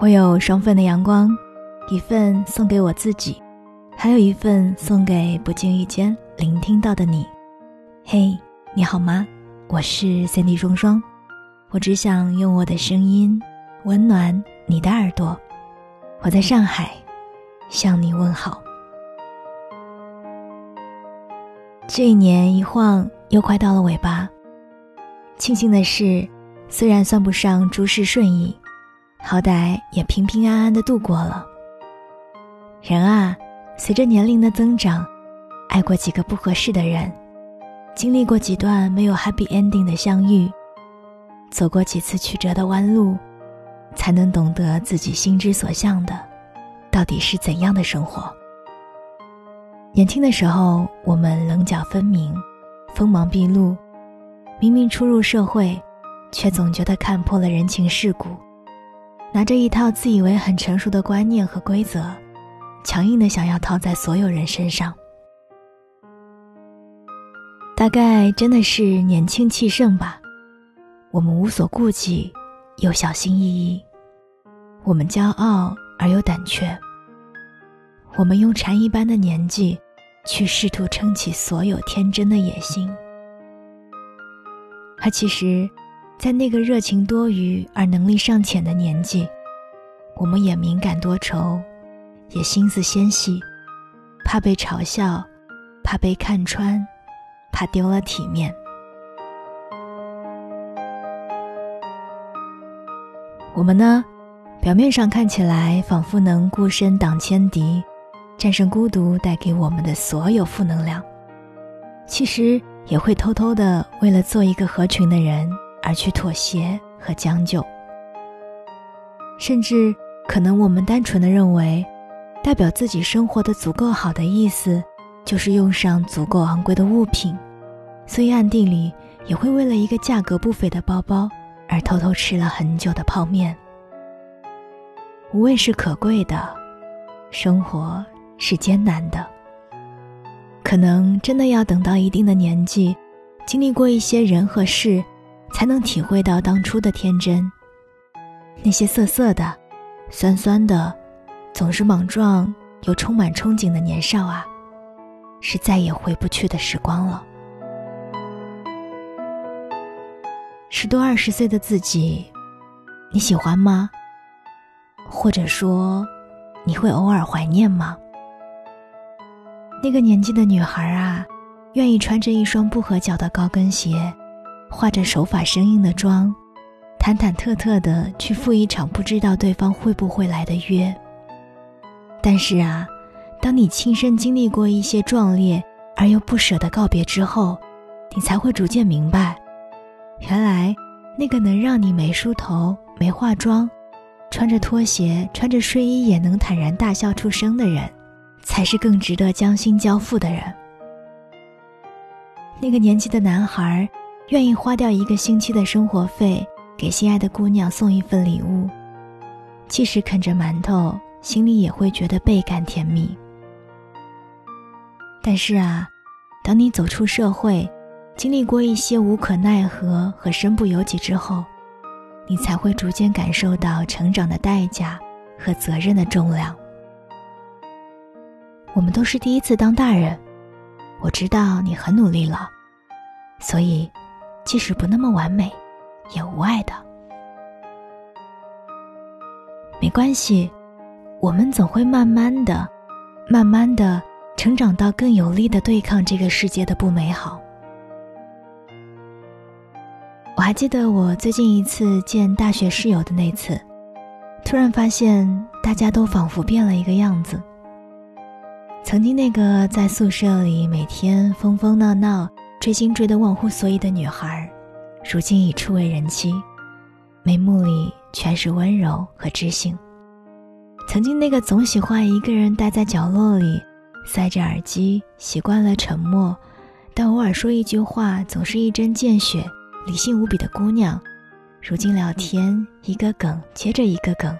我有双份的阳光，一份送给我自己，还有一份送给不经意间聆听到的你。嘿，你好吗？我是 Cindy 双双，我只想用我的声音温暖你的耳朵。我在上海，向你问好。这一年一晃又快到了尾巴，庆幸的是，虽然算不上诸事顺意。好歹也平平安安的度过了。人啊，随着年龄的增长，爱过几个不合适的人，经历过几段没有 happy ending 的相遇，走过几次曲折的弯路，才能懂得自己心之所向的，到底是怎样的生活。年轻的时候，我们棱角分明，锋芒毕露，明明初入社会，却总觉得看破了人情世故。拿着一套自以为很成熟的观念和规则，强硬的想要套在所有人身上。大概真的是年轻气盛吧，我们无所顾忌，又小心翼翼；我们骄傲而又胆怯；我们用蝉一般的年纪，去试图撑起所有天真的野心。而其实。在那个热情多余而能力尚浅的年纪，我们也敏感多愁，也心思纤细，怕被嘲笑，怕被看穿，怕丢了体面。我们呢，表面上看起来仿佛能孤身挡千敌，战胜孤独带给我们的所有负能量，其实也会偷偷的为了做一个合群的人。而去妥协和将就，甚至可能我们单纯的认为，代表自己生活的足够好的意思，就是用上足够昂贵的物品，所以暗地里也会为了一个价格不菲的包包而偷偷吃了很久的泡面。无畏是可贵的，生活是艰难的，可能真的要等到一定的年纪，经历过一些人和事。才能体会到当初的天真。那些涩涩的、酸酸的，总是莽撞又充满憧憬的年少啊，是再也回不去的时光了。十多二十岁的自己，你喜欢吗？或者说，你会偶尔怀念吗？那个年纪的女孩啊，愿意穿着一双不合脚的高跟鞋。化着手法生硬的妆，忐忐忑忑的去赴一场不知道对方会不会来的约。但是啊，当你亲身经历过一些壮烈而又不舍的告别之后，你才会逐渐明白，原来那个能让你没梳头、没化妆，穿着拖鞋、穿着睡衣也能坦然大笑出声的人，才是更值得将心交付的人。那个年纪的男孩。愿意花掉一个星期的生活费给心爱的姑娘送一份礼物，即使啃着馒头，心里也会觉得倍感甜蜜。但是啊，当你走出社会，经历过一些无可奈何和身不由己之后，你才会逐渐感受到成长的代价和责任的重量。我们都是第一次当大人，我知道你很努力了，所以。即使不那么完美，也无碍的。没关系，我们总会慢慢的、慢慢的成长到更有力的对抗这个世界的不美好。我还记得我最近一次见大学室友的那次，突然发现大家都仿佛变了一个样子。曾经那个在宿舍里每天疯疯闹闹。追星追得忘乎所以的女孩，如今已初为人妻，眉目里全是温柔和知性。曾经那个总喜欢一个人待在角落里，塞着耳机，习惯了沉默，但偶尔说一句话总是一针见血、理性无比的姑娘，如今聊天一个梗接着一个梗，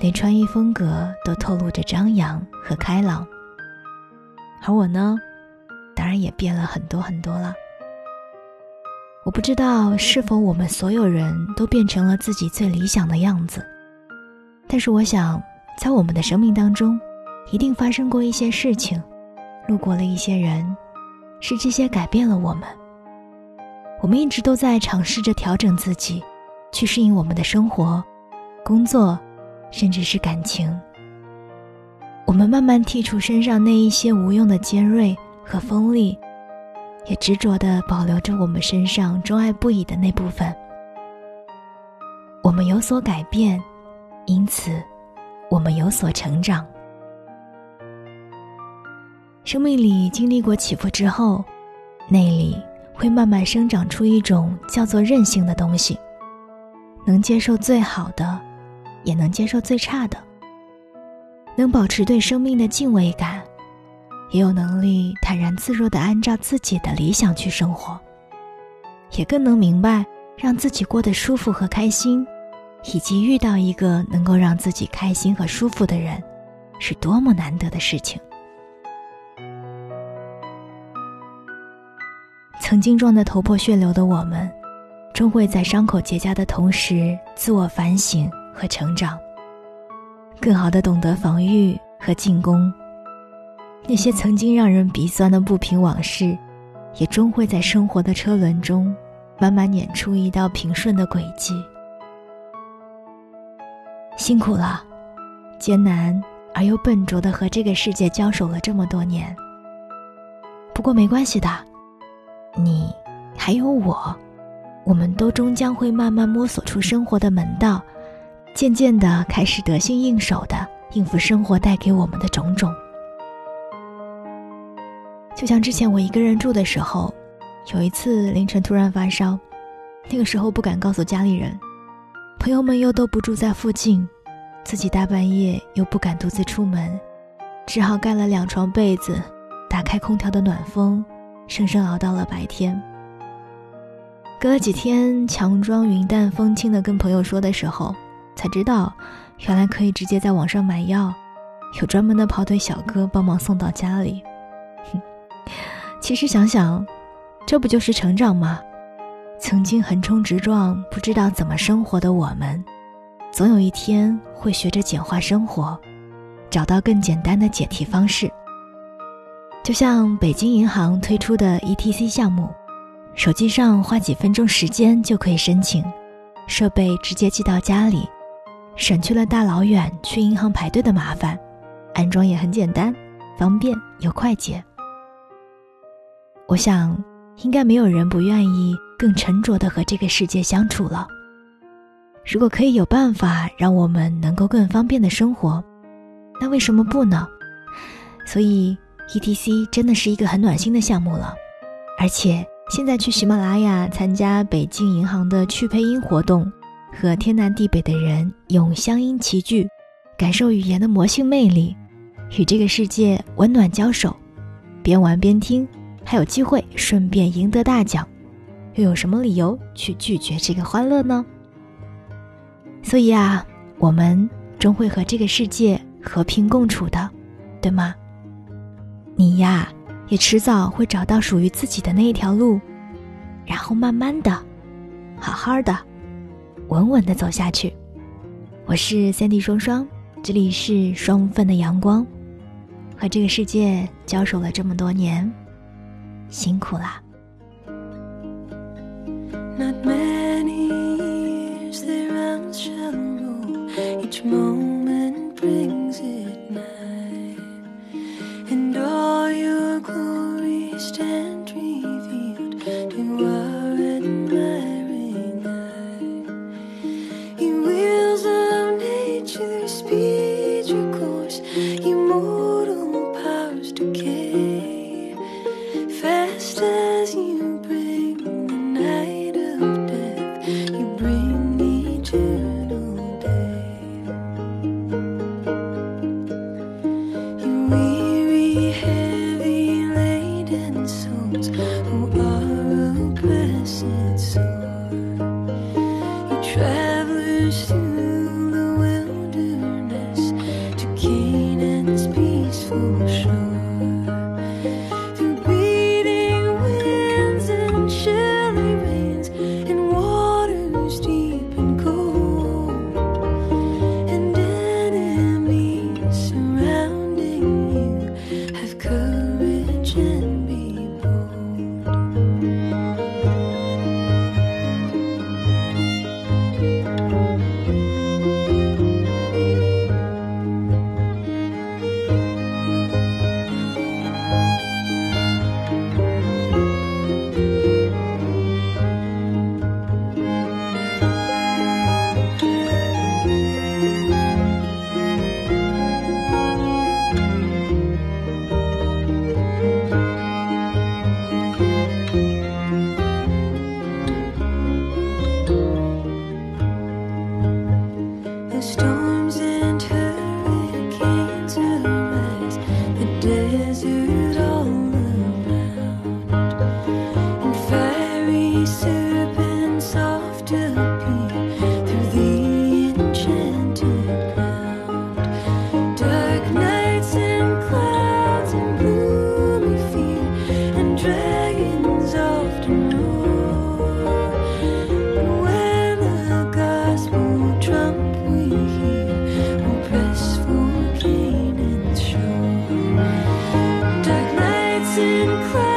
连穿衣风格都透露着张扬和开朗。而我呢？当然也变了很多很多了。我不知道是否我们所有人都变成了自己最理想的样子，但是我想，在我们的生命当中，一定发生过一些事情，路过了一些人，是这些改变了我们。我们一直都在尝试着调整自己，去适应我们的生活、工作，甚至是感情。我们慢慢剔除身上那一些无用的尖锐和锋利，也执着地保留着我们身上钟爱不已的那部分。我们有所改变，因此，我们有所成长。生命里经历过起伏之后，内里会慢慢生长出一种叫做韧性的东西，能接受最好的，也能接受最差的。能保持对生命的敬畏感，也有能力坦然自若地按照自己的理想去生活，也更能明白让自己过得舒服和开心，以及遇到一个能够让自己开心和舒服的人，是多么难得的事情。曾经撞得头破血流的我们，终会在伤口结痂的同时，自我反省和成长。更好的懂得防御和进攻。那些曾经让人鼻酸的不平往事，也终会在生活的车轮中，慢慢碾出一道平顺的轨迹。辛苦了，艰难而又笨拙的和这个世界交手了这么多年。不过没关系的，你还有我，我们都终将会慢慢摸索出生活的门道。渐渐的开始得心应手的应付生活带给我们的种种，就像之前我一个人住的时候，有一次凌晨突然发烧，那个时候不敢告诉家里人，朋友们又都不住在附近，自己大半夜又不敢独自出门，只好盖了两床被子，打开空调的暖风，生生熬到了白天。隔了几天，强装云淡风轻的跟朋友说的时候。才知道，原来可以直接在网上买药，有专门的跑腿小哥帮忙送到家里。其实想想，这不就是成长吗？曾经横冲直撞、不知道怎么生活的我们，总有一天会学着简化生活，找到更简单的解题方式。就像北京银行推出的 ETC 项目，手机上花几分钟时间就可以申请，设备直接寄到家里。省去了大老远去银行排队的麻烦，安装也很简单、方便又快捷。我想，应该没有人不愿意更沉着的和这个世界相处了。如果可以有办法让我们能够更方便的生活，那为什么不呢？所以，ETC 真的是一个很暖心的项目了。而且，现在去喜马拉雅参加北京银行的趣配音活动。和天南地北的人用乡音齐聚，感受语言的魔性魅力，与这个世界温暖交手，边玩边听，还有机会顺便赢得大奖，又有什么理由去拒绝这个欢乐呢？所以啊，我们终会和这个世界和平共处的，对吗？你呀，也迟早会找到属于自己的那一条路，然后慢慢的，好好的。稳稳的走下去。我是三 D 双双，这里是双份的阳光。和这个世界交手了这么多年，辛苦啦。Not many years they Incredible.